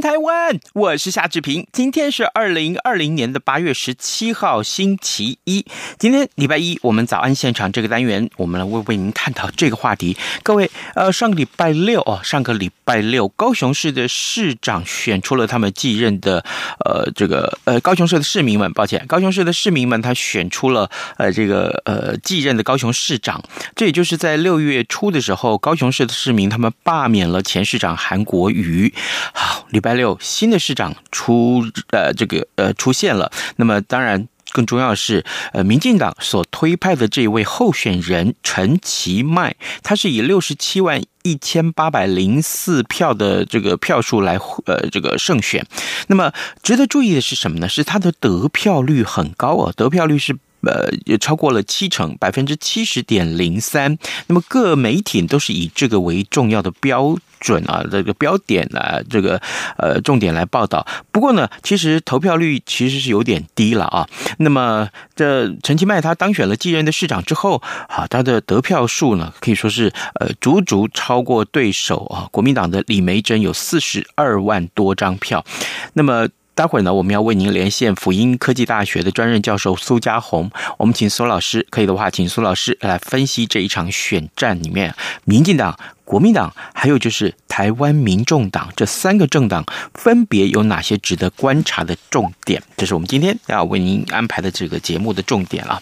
台湾！我是夏志平。今天是二零二零年的八月十七号，星期一。今天礼拜一，我们早安现场这个单元，我们来为为您探讨这个话题。各位，呃，上个礼拜六哦，上个礼拜六，高雄市的市长选出了他们继任的，呃，这个呃，高雄市的市民们，抱歉，高雄市的市民们，他选出了呃，这个呃，继任的高雄市长。这也就是在六月初的时候，高雄市的市民他们罢免了前市长韩国瑜。好。礼拜六，新的市长出呃这个呃出现了。那么当然更重要的是，呃，民进党所推派的这一位候选人陈其迈，他是以六十七万一千八百零四票的这个票数来呃这个胜选。那么值得注意的是什么呢？是他的得票率很高啊，得票率是。呃，也超过了七成，百分之七十点零三。那么各媒体都是以这个为重要的标准啊，这个标点啊，这个呃重点来报道。不过呢，其实投票率其实是有点低了啊。那么这陈其迈他当选了继任的市长之后，啊，他的得票数呢可以说是呃足足超过对手啊，国民党的李梅珍有四十二万多张票。那么。待会儿呢，我们要为您连线辅音科技大学的专任教授苏家宏，我们请苏老师，可以的话，请苏老师来分析这一场选战里面，民进党。国民党还有就是台湾民众党这三个政党分别有哪些值得观察的重点？这是我们今天要为您安排的这个节目的重点了。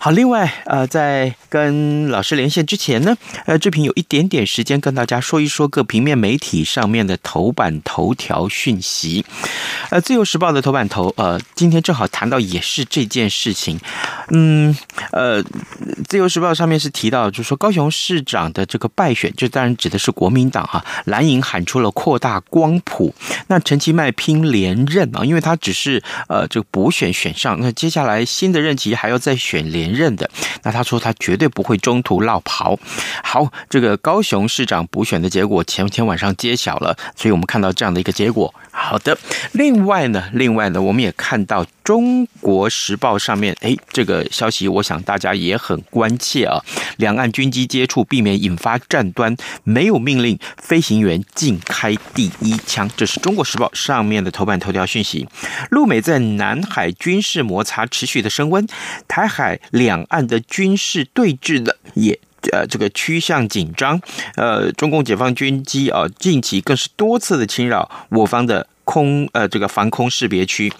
好，另外呃，在跟老师连线之前呢，呃，志平有一点点时间跟大家说一说各平面媒体上面的头版头条讯息。呃，《自由时报》的头版头呃，今天正好谈到也是这件事情。嗯，呃，《自由时报》上面是提到，就是说高雄市长的这个败选。当然指的是国民党哈，蓝营喊出了扩大光谱，那陈其迈拼连任啊，因为他只是呃这个补选选上，那接下来新的任期还要再选连任的，那他说他绝对不会中途落跑。好，这个高雄市长补选的结果前天晚上揭晓了，所以我们看到这样的一个结果。好的，另外呢，另外呢，我们也看到中国时报上面，哎，这个消息我想大家也很关切啊，两岸军机接触，避免引发战端。没有命令，飞行员禁开第一枪。这是中国时报上面的头版头条讯息。陆美在南海军事摩擦持续的升温，台海两岸的军事对峙的也呃这个趋向紧张。呃，中共解放军机啊，近期更是多次的侵扰我方的。空呃，这个防空识别区，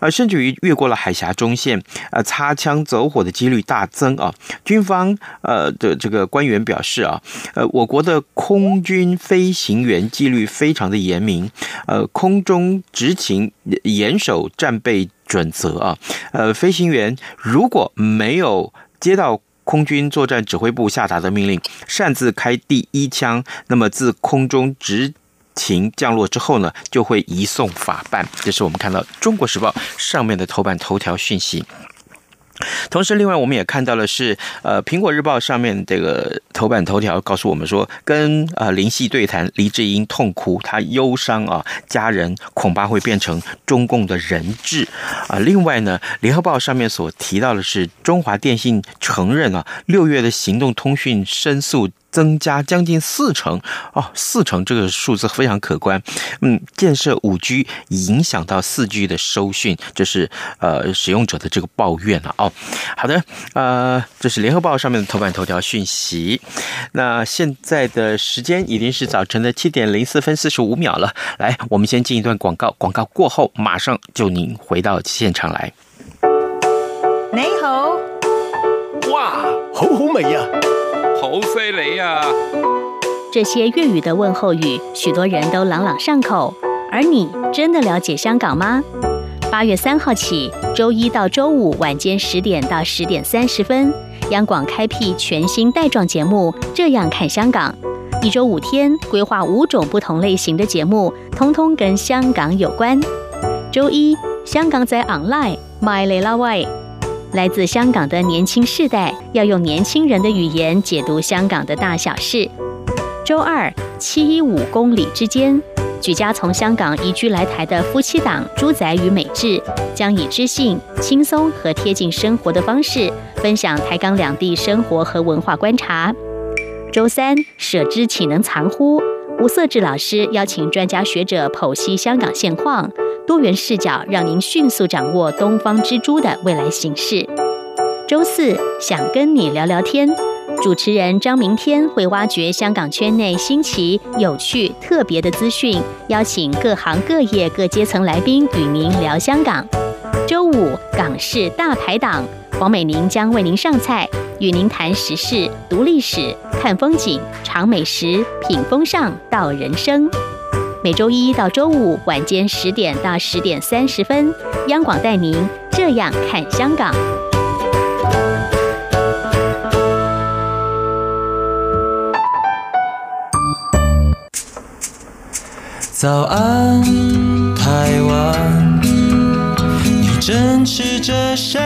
呃，甚至于越过了海峡中线，呃，擦枪走火的几率大增啊。军方呃的这个官员表示啊，呃，我国的空军飞行员纪律非常的严明，呃，空中执勤严守战备准则啊。呃，飞行员如果没有接到空军作战指挥部下达的命令，擅自开第一枪，那么自空中执勤降落之后呢，就会移送法办。这是我们看到《中国时报》上面的头版头条讯息。同时，另外我们也看到的是，呃，《苹果日报》上面这个头版头条告诉我们说，跟呃林夕对谈，黎智英痛哭，他忧伤啊，家人恐怕会变成中共的人质啊。另外呢，《联合报》上面所提到的是，中华电信承认啊，六月的行动通讯申诉。增加将近四成哦，四成这个数字非常可观。嗯，建设五 G 影响到四 G 的收讯，这是呃使用者的这个抱怨了哦。好的，呃，这是联合报上面的头版头条讯息。那现在的时间已经是早晨的七点零四分四十五秒了。来，我们先进一段广告，广告过后马上就您回到现场来。你好，哇，好好味呀！好犀利呀！这些粤语的问候语，许多人都朗朗上口。而你真的了解香港吗？八月三号起，周一到周五晚间十点到十点三十分，央广开辟全新带状节目《这样看香港》，一周五天，规划五种不同类型的节目，通通跟香港有关。周一，香港在 online，My 雷拉 Y，来自香港的年轻世代要用年轻人的语言解读香港的大小事。周二，七一五公里之间。举家从香港移居来台的夫妻档朱仔与美智，将以知性、轻松和贴近生活的方式，分享台港两地生活和文化观察。周三，舍之岂能藏乎？吴色智老师邀请专家学者剖析香港现况，多元视角让您迅速掌握东方之珠的未来形势。周四，想跟你聊聊天。主持人张明天会挖掘香港圈内新奇、有趣、特别的资讯，邀请各行各业各阶层来宾与您聊香港。周五港式大排档，黄美玲将为您上菜，与您谈时事、读历史、看风景、尝美食、品风尚道人生。每周一到周五晚间十点到十点三十分，央广带您这样看香港。早安，台湾，你正吃着什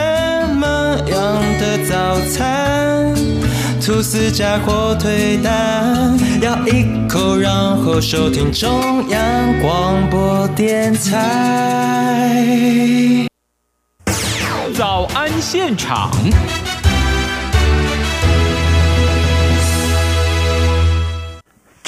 么样的早餐？吐司加火腿蛋，咬一口，然后收听中央广播电台。早安现场。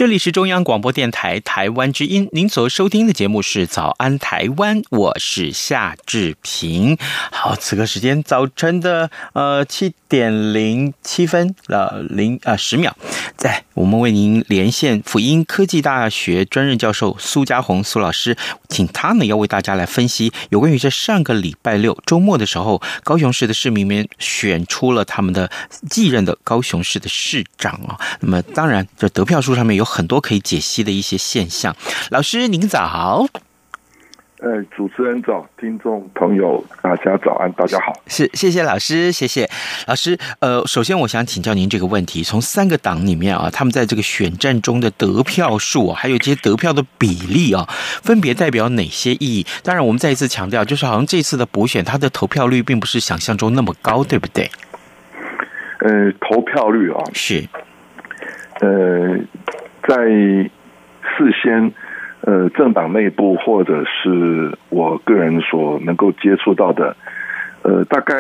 这里是中央广播电台台湾之音，您所收听的节目是《早安台湾》，我是夏志平。好，此刻时间早晨的呃七点零七分呃零啊十秒，在我们为您连线辅音科技大学专任教授苏家宏苏老师，请他呢要为大家来分析有关于这上个礼拜六周末的时候，高雄市的市民们选出了他们的继任的高雄市的市长啊。那么当然，这得票数上面有。很多可以解析的一些现象，老师您早。呃，主持人早，听众朋友大家早安，大家好。是，谢谢老师，谢谢老师。呃，首先我想请教您这个问题：从三个党里面啊，他们在这个选战中的得票数啊，还有这些得票的比例啊，分别代表哪些意义？当然，我们再一次强调，就是好像这次的补选，它的投票率并不是想象中那么高，对不对？呃，投票率啊，是，呃。在事先，呃，政党内部或者是我个人所能够接触到的，呃，大概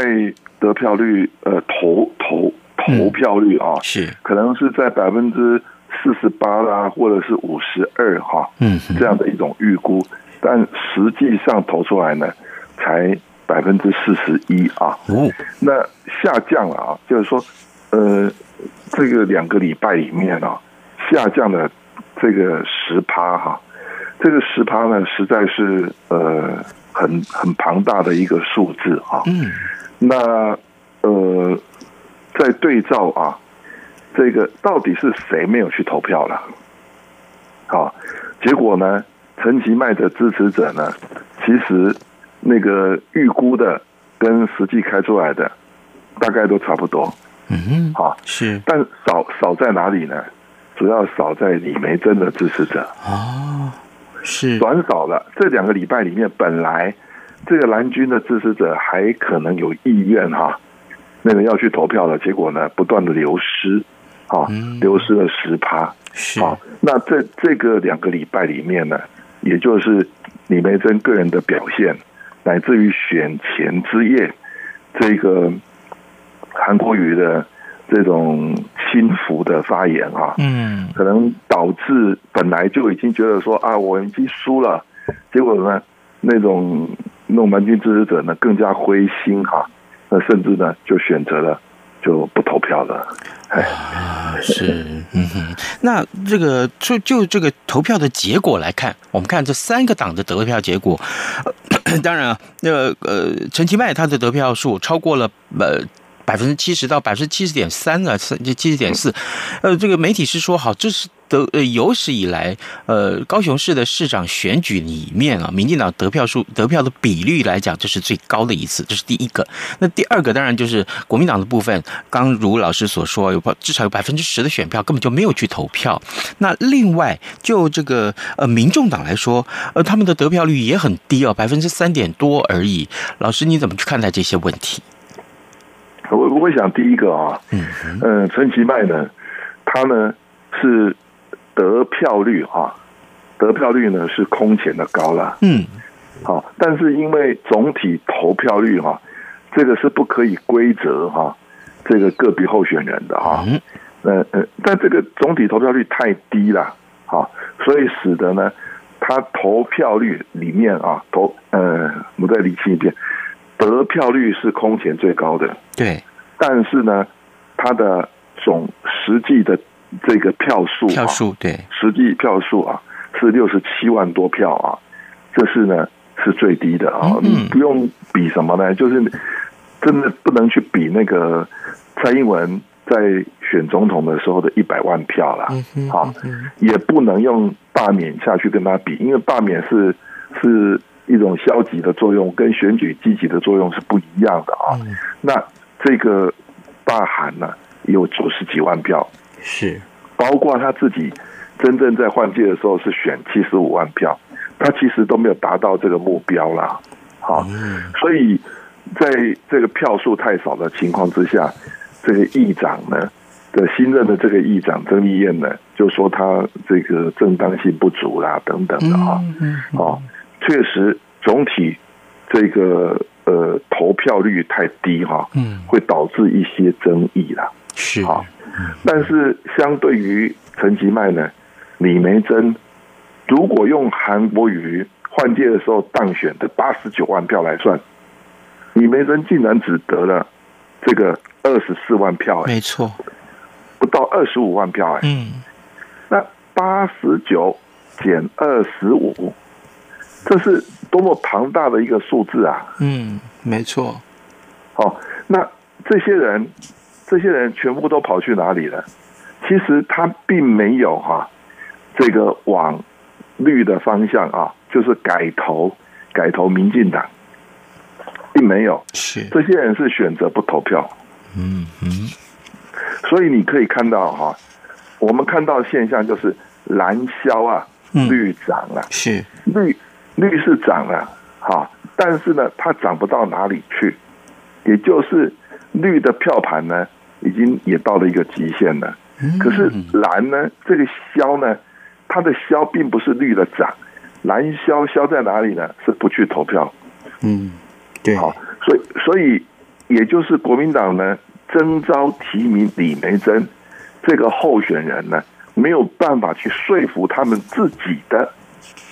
得票率，呃，投投投票率啊，是。可能是在百分之四十八啦，或者是五十二哈，嗯，这样的一种预估，但实际上投出来呢，才百分之四十一啊，哦，那下降了啊，就是说，呃，这个两个礼拜里面啊。下降的这个十趴哈，这个十趴呢，实在是呃很很庞大的一个数字啊。嗯，那呃，在对照啊，这个到底是谁没有去投票了？好，结果呢，陈其迈的支持者呢，其实那个预估的跟实际开出来的大概都差不多。嗯，好是，但少少在哪里呢？主要少在李梅珍的支持者哦，是短少了。这两个礼拜里面，本来这个蓝军的支持者还可能有意愿哈，那个要去投票了，结果呢，不断的流失，啊，流失了十趴。是啊，那这这个两个礼拜里面呢，也就是李梅珍个人的表现，乃至于选前之夜，这个韩国瑜的。这种轻浮的发言啊，嗯，可能导致本来就已经觉得说啊，我已经输了，结果呢，那种那种蓝军支持者呢更加灰心哈，那甚至呢就选择了就不投票了。哎，是，嗯哼，那这个就就这个投票的结果来看，我们看这三个党的得票结果，呃、当然啊，那个呃，陈其迈他的得票数超过了呃。百分之七十到百分之七十点三呢，七十点四，呃，这个媒体是说好，这是得呃有史以来呃高雄市的市长选举里面啊，民进党得票数得票的比率来讲，这是最高的一次，这是第一个。那第二个当然就是国民党的部分，刚如老师所说，有至少有百分之十的选票根本就没有去投票。那另外就这个呃民众党来说，呃他们的得票率也很低哦，百分之三点多而已。老师你怎么去看待这些问题？我我会想第一个啊，嗯嗯，陈其迈呢，他呢是得票率哈，得票率呢是空前的高了，嗯，好，但是因为总体投票率哈，这个是不可以规则哈，这个个别候选人的哈，嗯嗯，但这个总体投票率太低了，好，所以使得呢，他投票率里面啊投，呃，我再理清一遍。得票率是空前最高的，对，但是呢，它的总实际的这个票数，票数对，实际票数啊是六十七万多票啊，这是呢是最低的啊，嗯，你不用比什么呢？就是真的不能去比那个蔡英文在选总统的时候的一百万票了，啊，也不能用罢免下去跟他比，因为罢免是是。一种消极的作用跟选举积极的作用是不一样的啊。那这个大韩呢，有九十几万票，是包括他自己真正在换届的时候是选七十五万票，他其实都没有达到这个目标啦。好，所以在这个票数太少的情况之下，这个议长呢的新任的这个议长曾丽燕呢，就说他这个正当性不足啦，等等的啊，哦。确实，总体这个呃投票率太低哈，嗯，会导致一些争议啦。是。啊，但是相对于陈吉迈呢，李梅珍如果用韩国瑜换届的时候当选的八十九万票来算，李梅珍竟然只得了这个二十四万票，没错，不到二十五万票哎，嗯，那八十九减二十五。这是多么庞大的一个数字啊！嗯，没错。好，那这些人，这些人全部都跑去哪里了？其实他并没有哈、啊，这个往绿的方向啊，就是改投改投民进党，并没有。是这些人是选择不投票。嗯嗯。所以你可以看到哈、啊，我们看到现象就是蓝消啊，绿涨、啊嗯。是绿。绿是涨了，哈，但是呢，它涨不到哪里去，也就是绿的票盘呢，已经也到了一个极限了。可是蓝呢，这个消呢，它的消并不是绿的涨，蓝消消在哪里呢？是不去投票。嗯，对，好，所以所以也就是国民党呢征召提名李梅珍这个候选人呢，没有办法去说服他们自己的。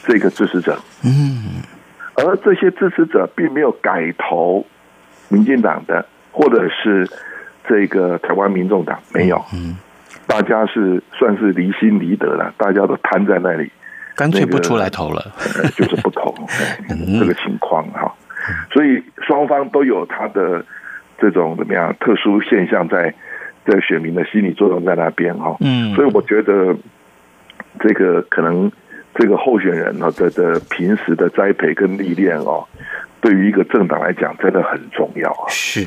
这个支持者，嗯，而这些支持者并没有改投民进党的，或者是这个台湾民众党，没有，嗯，大家是算是离心离德了，大家都瘫在那里，干脆不出来投了，就是不投，这个情况哈，所以双方都有他的这种怎么样特殊现象在，在选民的心理作用在那边哈，嗯，所以我觉得这个可能。这个候选人呢的的平时的栽培跟历练哦，对于一个政党来讲真的很重要啊。是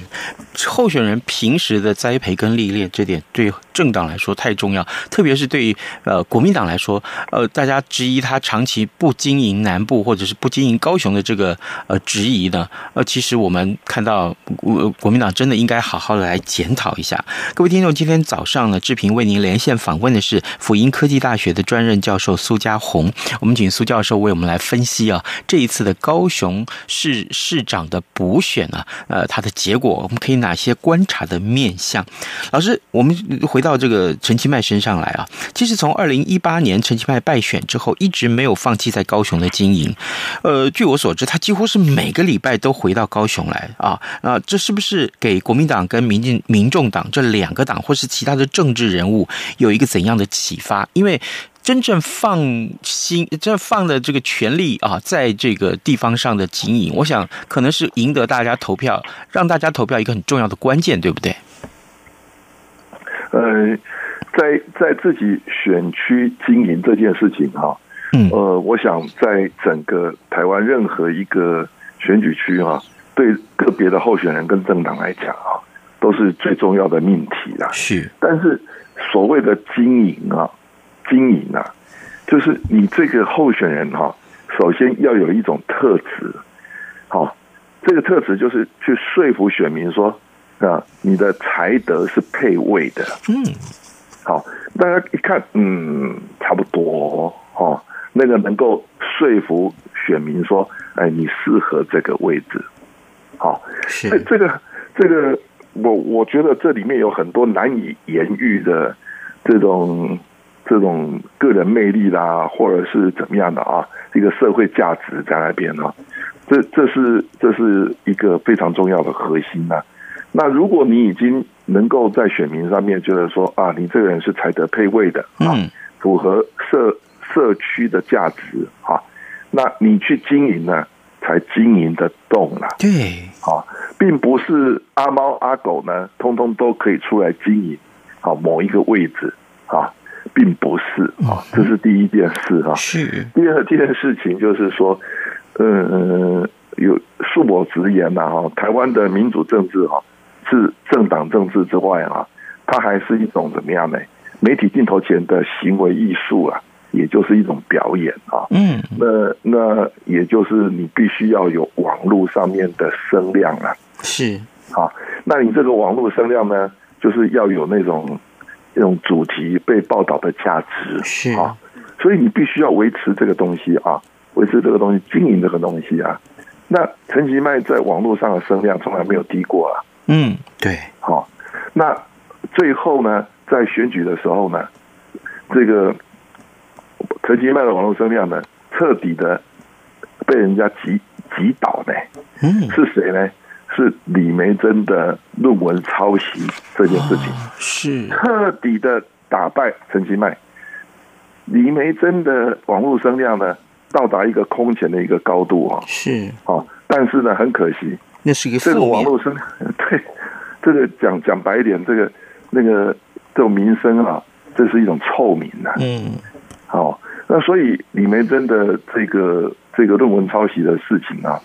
候选人平时的栽培跟历练，这点对政党来说太重要，特别是对于呃国民党来说，呃大家质疑他长期不经营南部或者是不经营高雄的这个呃质疑呢，呃其实我们看到国国民党真的应该好好的来检讨一下。各位听众，今天早上呢，志平为您连线访问的是辅英科技大学的专任教授苏家红。我们请苏教授为我们来分析啊，这一次的高雄市市长的补选啊，呃，它的结果我们可以哪些观察的面向？老师，我们回到这个陈其迈身上来啊，其实从二零一八年陈其迈败选之后，一直没有放弃在高雄的经营。呃，据我所知，他几乎是每个礼拜都回到高雄来啊。那这是不是给国民党跟民进民众党这两个党，或是其他的政治人物有一个怎样的启发？因为真正放心，真放的这个权力啊，在这个地方上的经营，我想可能是赢得大家投票，让大家投票一个很重要的关键，对不对？呃，在在自己选区经营这件事情哈，嗯，呃，我想在整个台湾任何一个选举区哈，对个别的候选人跟政党来讲啊，都是最重要的命题啦。是，但是所谓的经营啊，经营啊，就是你这个候选人哈，首先要有一种特质，好，这个特质就是去说服选民说啊，你的才德是配位的，嗯。好，大家一看，嗯，差不多哦。那个能够说服选民说，哎，你适合这个位置。好，是这个这个，我我觉得这里面有很多难以言喻的这种这种个人魅力啦，或者是怎么样的啊，一个社会价值在那边呢。这这是这是一个非常重要的核心呐。那如果你已经能够在选民上面觉得说啊，你这个人是才德配位的啊，符合社社区的价值啊，那你去经营呢，才经营得动了。对，啊，并不是阿猫阿狗呢，通通都可以出来经营啊某一个位置啊，并不是啊，这是第一件事哈。是第二件事情就是说，嗯，有恕我直言呐哈，台湾的民主政治哈。是政党政治之外啊，它还是一种怎么样呢？媒体镜头前的行为艺术啊，也就是一种表演啊。嗯，那那也就是你必须要有网络上面的声量啊。是啊，那你这个网络声量呢，就是要有那种那种主题被报道的价值。是啊，所以你必须要维持这个东西啊，维持这个东西，经营这个东西啊。那陈其迈在网络上的声量从来没有低过啊。嗯，对，好，那最后呢，在选举的时候呢，这个陈其迈的网络声量呢，彻底的被人家挤挤倒呢。嗯，是谁呢？是李梅珍的论文抄袭这件事情，是彻底的打败陈其迈。李梅珍的网络声量呢，到达一个空前的一个高度啊。是，啊，但是呢，很可惜。那是一个这个网络声，对，这个讲讲白一点，这个那个这种名声啊，这是一种臭名呐、啊。嗯，好，那所以李梅珍的这个这个论文抄袭的事情啊，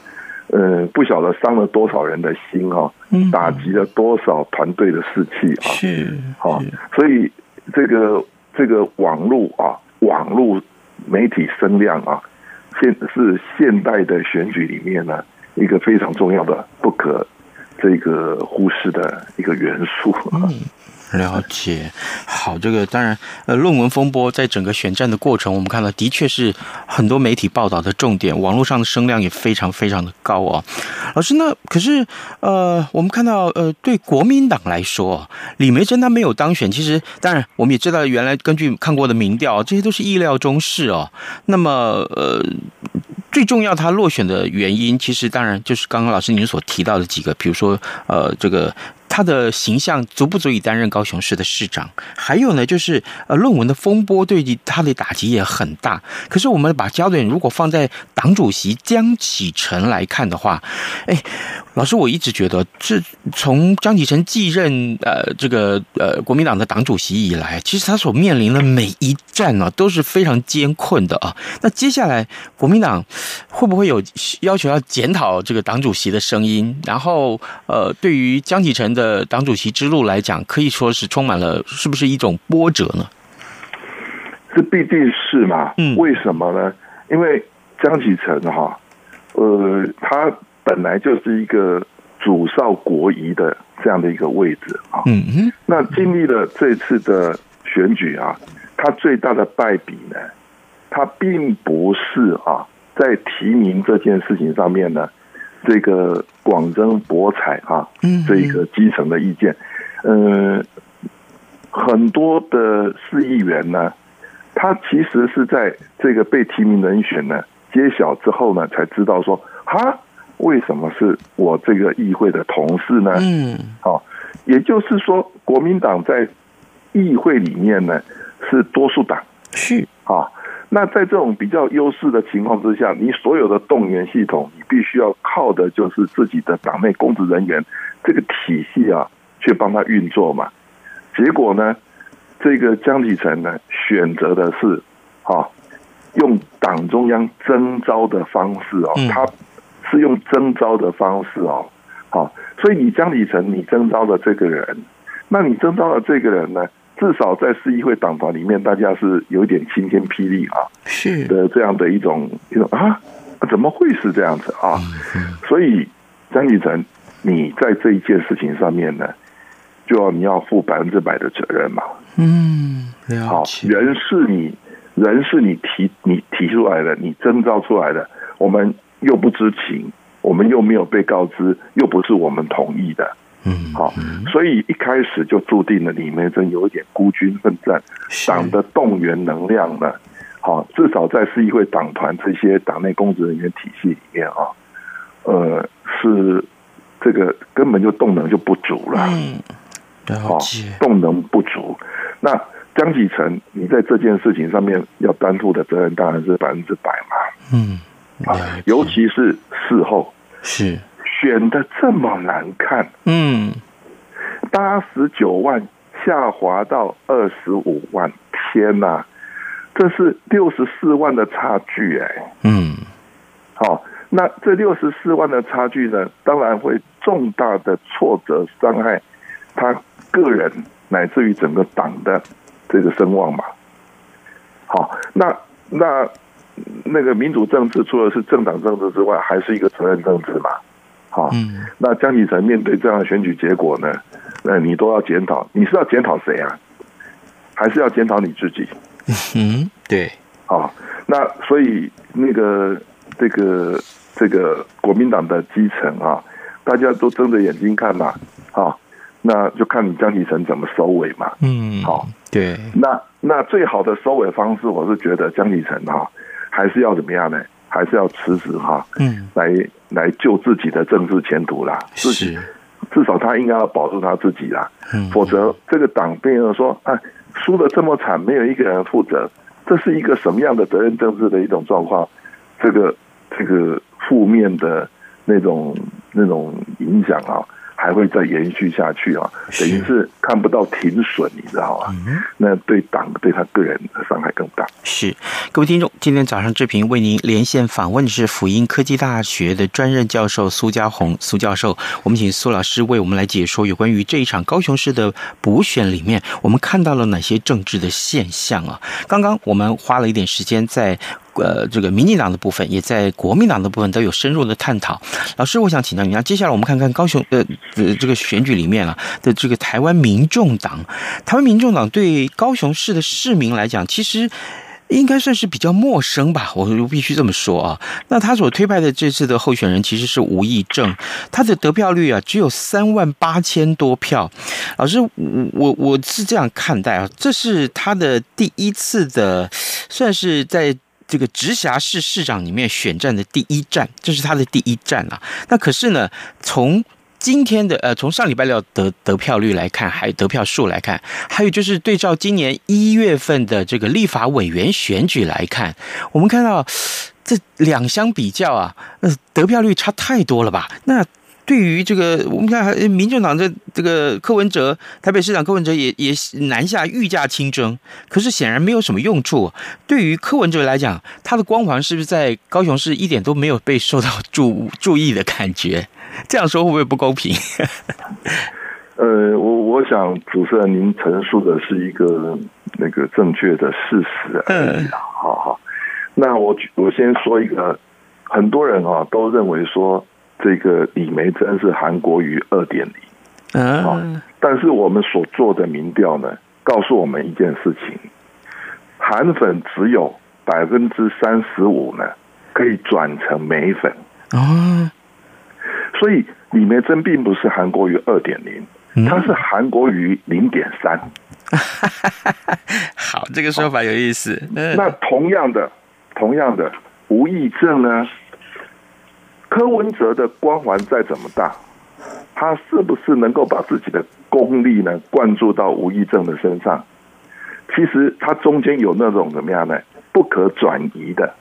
呃，不晓得伤了多少人的心啊，打击了多少团队的士气啊。是，好，所以这个这个网络啊，网络媒体声量啊，现是现代的选举里面呢。一个非常重要的、不可这个忽视的一个元素。嗯，了解。好，这个当然，呃，论文风波在整个选战的过程，我们看到的确是很多媒体报道的重点，网络上的声量也非常非常的高哦。老师，那可是呃，我们看到呃，对国民党来说，李梅珍他没有当选，其实当然我们也知道，原来根据看过的民调，这些都是意料中事哦。那么呃。最重要，他落选的原因，其实当然就是刚刚老师您所提到的几个，比如说，呃，这个。他的形象足不足以担任高雄市的市长？还有呢，就是呃，论文的风波对于他的打击也很大。可是我们把焦点如果放在党主席江启臣来看的话，哎，老师，我一直觉得，这从江启臣继任呃这个呃国民党的党主席以来，其实他所面临的每一战呢、啊、都是非常艰困的啊。那接下来国民党会不会有要求要检讨这个党主席的声音？然后呃，对于江启臣的党主席之路来讲，可以说是充满了，是不是一种波折呢？这必定是嘛。嗯，为什么呢？因为江启臣哈，呃，他本来就是一个主少国疑的这样的一个位置啊。嗯嗯。那经历了这次的选举啊，他最大的败笔呢，他并不是啊，在提名这件事情上面呢。这个广征博采啊，这个基层的意见，嗯，很多的市议员呢，他其实是在这个被提名人选呢揭晓之后呢，才知道说，哈，为什么是我这个议会的同事呢？嗯，好，也就是说，国民党在议会里面呢是多数党，是啊。那在这种比较优势的情况之下，你所有的动员系统，你必须要靠的就是自己的党内公职人员这个体系啊，去帮他运作嘛。结果呢，这个江启臣呢，选择的是啊，用党中央征召的方式哦，他是用征召的方式哦，好，所以你江启臣你征召的这个人，那你征召的这个人呢，至少在市议会党团里面，大家是有一点晴天霹雳啊，是的这样的一种一种啊，怎么会是这样子啊？所以江启臣，你在这一件事情上面呢，就要你要负百分之百的责任嘛。嗯，好，人是你，人是你提你提出来的，你征召出来的，我们又不知情，我们又没有被告知，又不是我们同意的，嗯，好，所以一开始就注定了李梅珍有一点孤军奋战，党的动员能量呢，好，至少在市议会党团这些党内公职人员体系里面啊，呃，是这个根本就动能就不足了，嗯，好，动能不足。那江启臣，你在这件事情上面要担负的责任当然是百分之百嘛。嗯，啊，尤其是事后是选的这么难看，嗯，八十九万下滑到二十五万，天哪，这是六十四万的差距哎。嗯，好，那这六十四万的差距呢，当然会重大的挫折伤害他个人。乃至于整个党的这个声望嘛，好，那那那个民主政治除了是政党政治之外，还是一个责任政治嘛，好，那江启臣面对这样的选举结果呢，那你都要检讨，你是要检讨谁啊？还是要检讨你自己？嗯，对，好，那所以那个这个这个国民党的基层啊，大家都睁着眼睛看嘛，啊。那就看你江启臣怎么收尾嘛。嗯，好，对。那那最好的收尾方式，我是觉得江启臣哈，还是要怎么样呢？还是要辞职哈，嗯，来来救自己的政治前途啦。是，至少他应该要保住他自己啦。嗯，否则这个党变成说，哎，输得这么惨，没有一个人负责，这是一个什么样的责任政治的一种状况？这个这个负面的那种那种影响啊。还会再延续下去啊，等于是看不到停损，你知道吗？嗯、那对党对他个人的伤害更大。是，各位听众，今天早上志平为您连线访问的是辅英科技大学的专任教授苏家宏苏教授，我们请苏老师为我们来解说有关于这一场高雄市的补选里面，我们看到了哪些政治的现象啊？刚刚我们花了一点时间在。呃，这个民进党的部分也在国民党的部分都有深入的探讨。老师，我想请教你，那接下来我们看看高雄的呃这个选举里面啊的这个台湾民众党，台湾民众党对高雄市的市民来讲，其实应该算是比较陌生吧，我必须这么说啊。那他所推派的这次的候选人其实是吴益政，他的得票率啊只有三万八千多票。老师，我我我是这样看待啊，这是他的第一次的，算是在。这个直辖市市长里面选战的第一战，这是他的第一战啊。那可是呢，从今天的呃，从上礼拜六得得票率来看，还有得票数来看，还有就是对照今年一月份的这个立法委员选举来看，我们看到这两相比较啊，呃，得票率差太多了吧？那。对于这个，我们看，民众党的这个柯文哲，台北市长柯文哲也也南下御驾亲征，可是显然没有什么用处。对于柯文哲来讲，他的光环是不是在高雄市一点都没有被受到注注意的感觉？这样说会不会不公平？呃，我我想主持人您陈述的是一个那个正确的事实而已。好好，那我我先说一个，很多人啊都认为说。这个李梅珍是韩国瑜二点零，啊，但是我们所做的民调呢，告诉我们一件事情：韩粉只有百分之三十五呢，可以转成美粉啊。所以李梅珍并不是韩国瑜二点零，它是韩国瑜零点三。好，这个说法有意思。那同样的，同样的，吴益政呢？柯文哲的光环再怎么大，他是不是能够把自己的功力呢灌注到吴益政的身上？其实他中间有那种怎么样呢？不可转移的，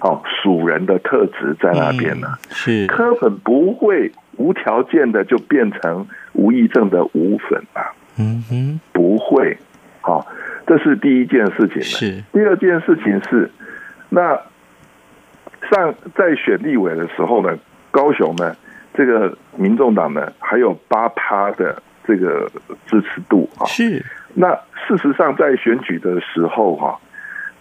哦，属人的特质在那边呢。嗯、是柯粉不会无条件的就变成吴益政的吴粉啊。嗯哼，不会。好，这是第一件事情。是第二件事情是，那上在选立委的时候呢，高雄呢，这个民众党呢还有八趴的这个支持度啊。是。那事实上，在选举的时候哈，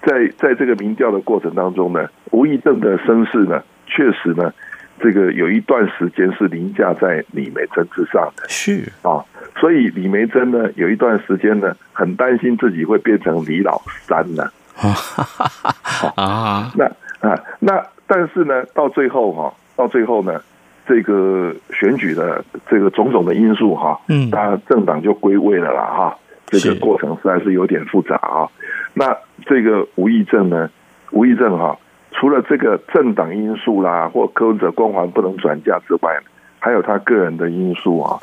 在在这个民调的过程当中呢，吴益政的声势呢，确实呢。这个有一段时间是凌驾在李梅珍之上的，是啊，所以李梅珍呢，有一段时间呢，很担心自己会变成李老三呢，啊，那啊，那但是呢，到最后哈，到最后呢，这个选举的这个种种的因素哈，嗯，那政党就归位了啦哈，这个过程实在是有点复杂啊。那这个吴益政呢，吴益政哈。除了这个政党因素啦，或柯文哲光环不能转嫁之外，还有他个人的因素啊，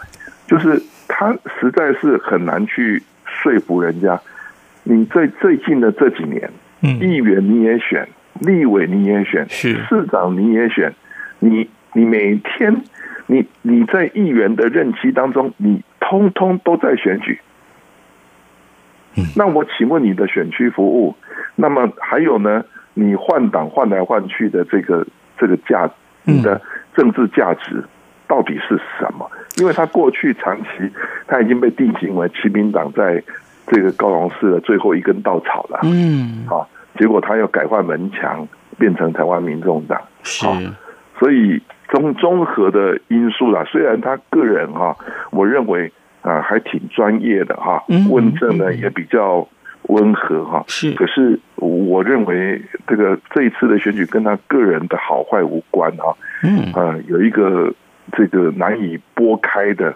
就是他实在是很难去说服人家。你最最近的这几年，议员你也选，立委你也选，市长你也选，你你每天你你在议员的任期当中，你通通都在选举。那我请问你的选区服务，那么还有呢？你换党换来换去的这个这个价，你的政治价值到底是什么？因为他过去长期他已经被定型为亲民党在这个高雄市的最后一根稻草了。嗯，好，结果他要改换门墙，变成台湾民众党。是，所以综综合的因素啦，虽然他个人哈，我认为啊还挺专业的哈，问政呢也比较。温和哈是，可是我认为这个这一次的选举跟他个人的好坏无关哈，嗯啊，有一个这个难以拨开的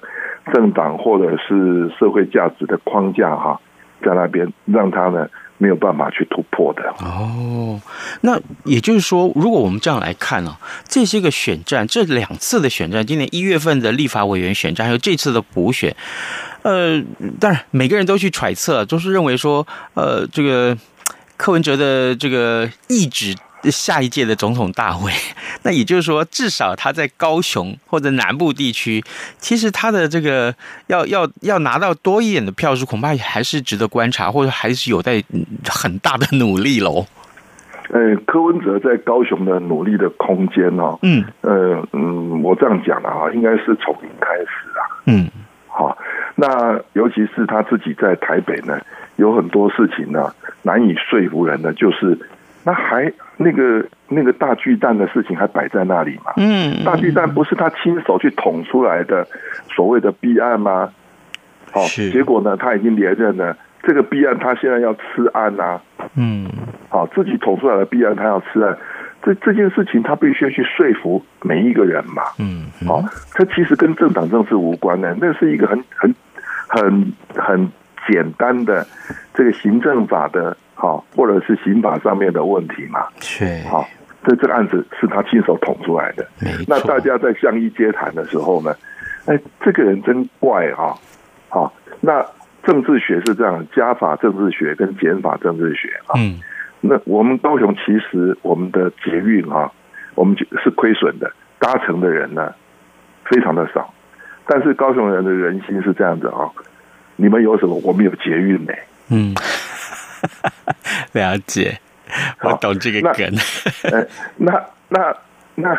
政党或者是社会价值的框架哈，在那边让他呢没有办法去突破的。哦，那也就是说，如果我们这样来看呢，这些个选战，这两次的选战，今年一月份的立法委员选战，还有这次的补选。呃，当然，每个人都去揣测，都是认为说，呃，这个柯文哲的这个意志下一届的总统大会。那也就是说，至少他在高雄或者南部地区，其实他的这个要要要拿到多一点的票数，恐怕还是值得观察，或者还是有待很大的努力喽。呃，柯文哲在高雄的努力的空间哦，嗯，呃嗯，我这样讲了啊，应该是从零开始啊，嗯。好，那尤其是他自己在台北呢，有很多事情呢难以说服人的，就是那还那个那个大巨蛋的事情还摆在那里嘛？嗯，大巨蛋不是他亲手去捅出来的所谓的弊案吗？好，结果呢他已经连任了，这个弊案他现在要吃案呐、啊。嗯，好，自己捅出来的弊案他要吃案。这这件事情，他必须要去说服每一个人嘛。嗯，好，这其实跟政党政治无关的，那是一个很很很很简单的这个行政法的，好，或者是刑法上面的问题嘛。是，好，这这个案子是他亲手捅出来的。那大家在相依接谈的时候呢，哎，这个人真怪哈。好，那政治学是这样，加法政治学跟减法政治学啊。嗯。那我们高雄其实我们的捷运啊，我们是亏损的，搭乘的人呢非常的少，但是高雄人的人心是这样子啊，你们有什么？我们有捷运呢。嗯，了解，我懂这个梗。那那那那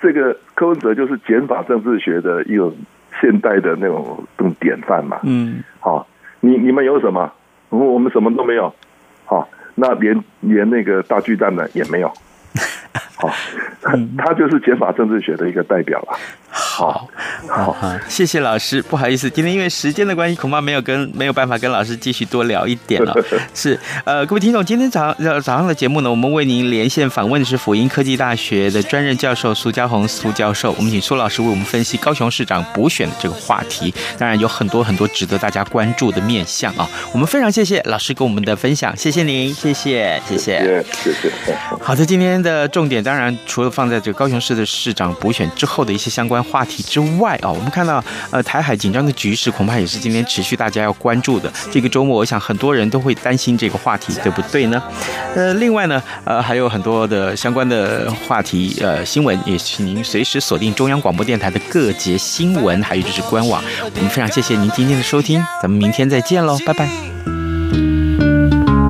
这个柯文哲就是减法政治学的一种现代的那种这种典范嘛。嗯，好，你你们有什么？我们什么都没有。好。那连连那个大巨蛋呢也没有，好，他就是减法政治学的一个代表了。好，好，好，谢谢老师。不好意思，今天因为时间的关系，恐怕没有跟没有办法跟老师继续多聊一点了。是，呃，各位听众，今天早上早上的节目呢，我们为您连线访问的是辅英科技大学的专任教授苏家宏苏教授。我们请苏老师为我们分析高雄市长补选的这个话题，当然有很多很多值得大家关注的面向啊。我们非常谢谢老师跟我们的分享，谢谢您，谢谢，谢谢，谢谢。好的，今天的重点当然除了放在这个高雄市的市长补选之后的一些相关话题。之外啊，我们看到呃台海紧张的局势，恐怕也是今天持续大家要关注的。这个周末，我想很多人都会担心这个话题，对不对呢？呃，另外呢，呃还有很多的相关的话题，呃新闻，也请您随时锁定中央广播电台的各节新闻，还有就是官网。我们非常谢谢您今天的收听，咱们明天再见喽，拜拜。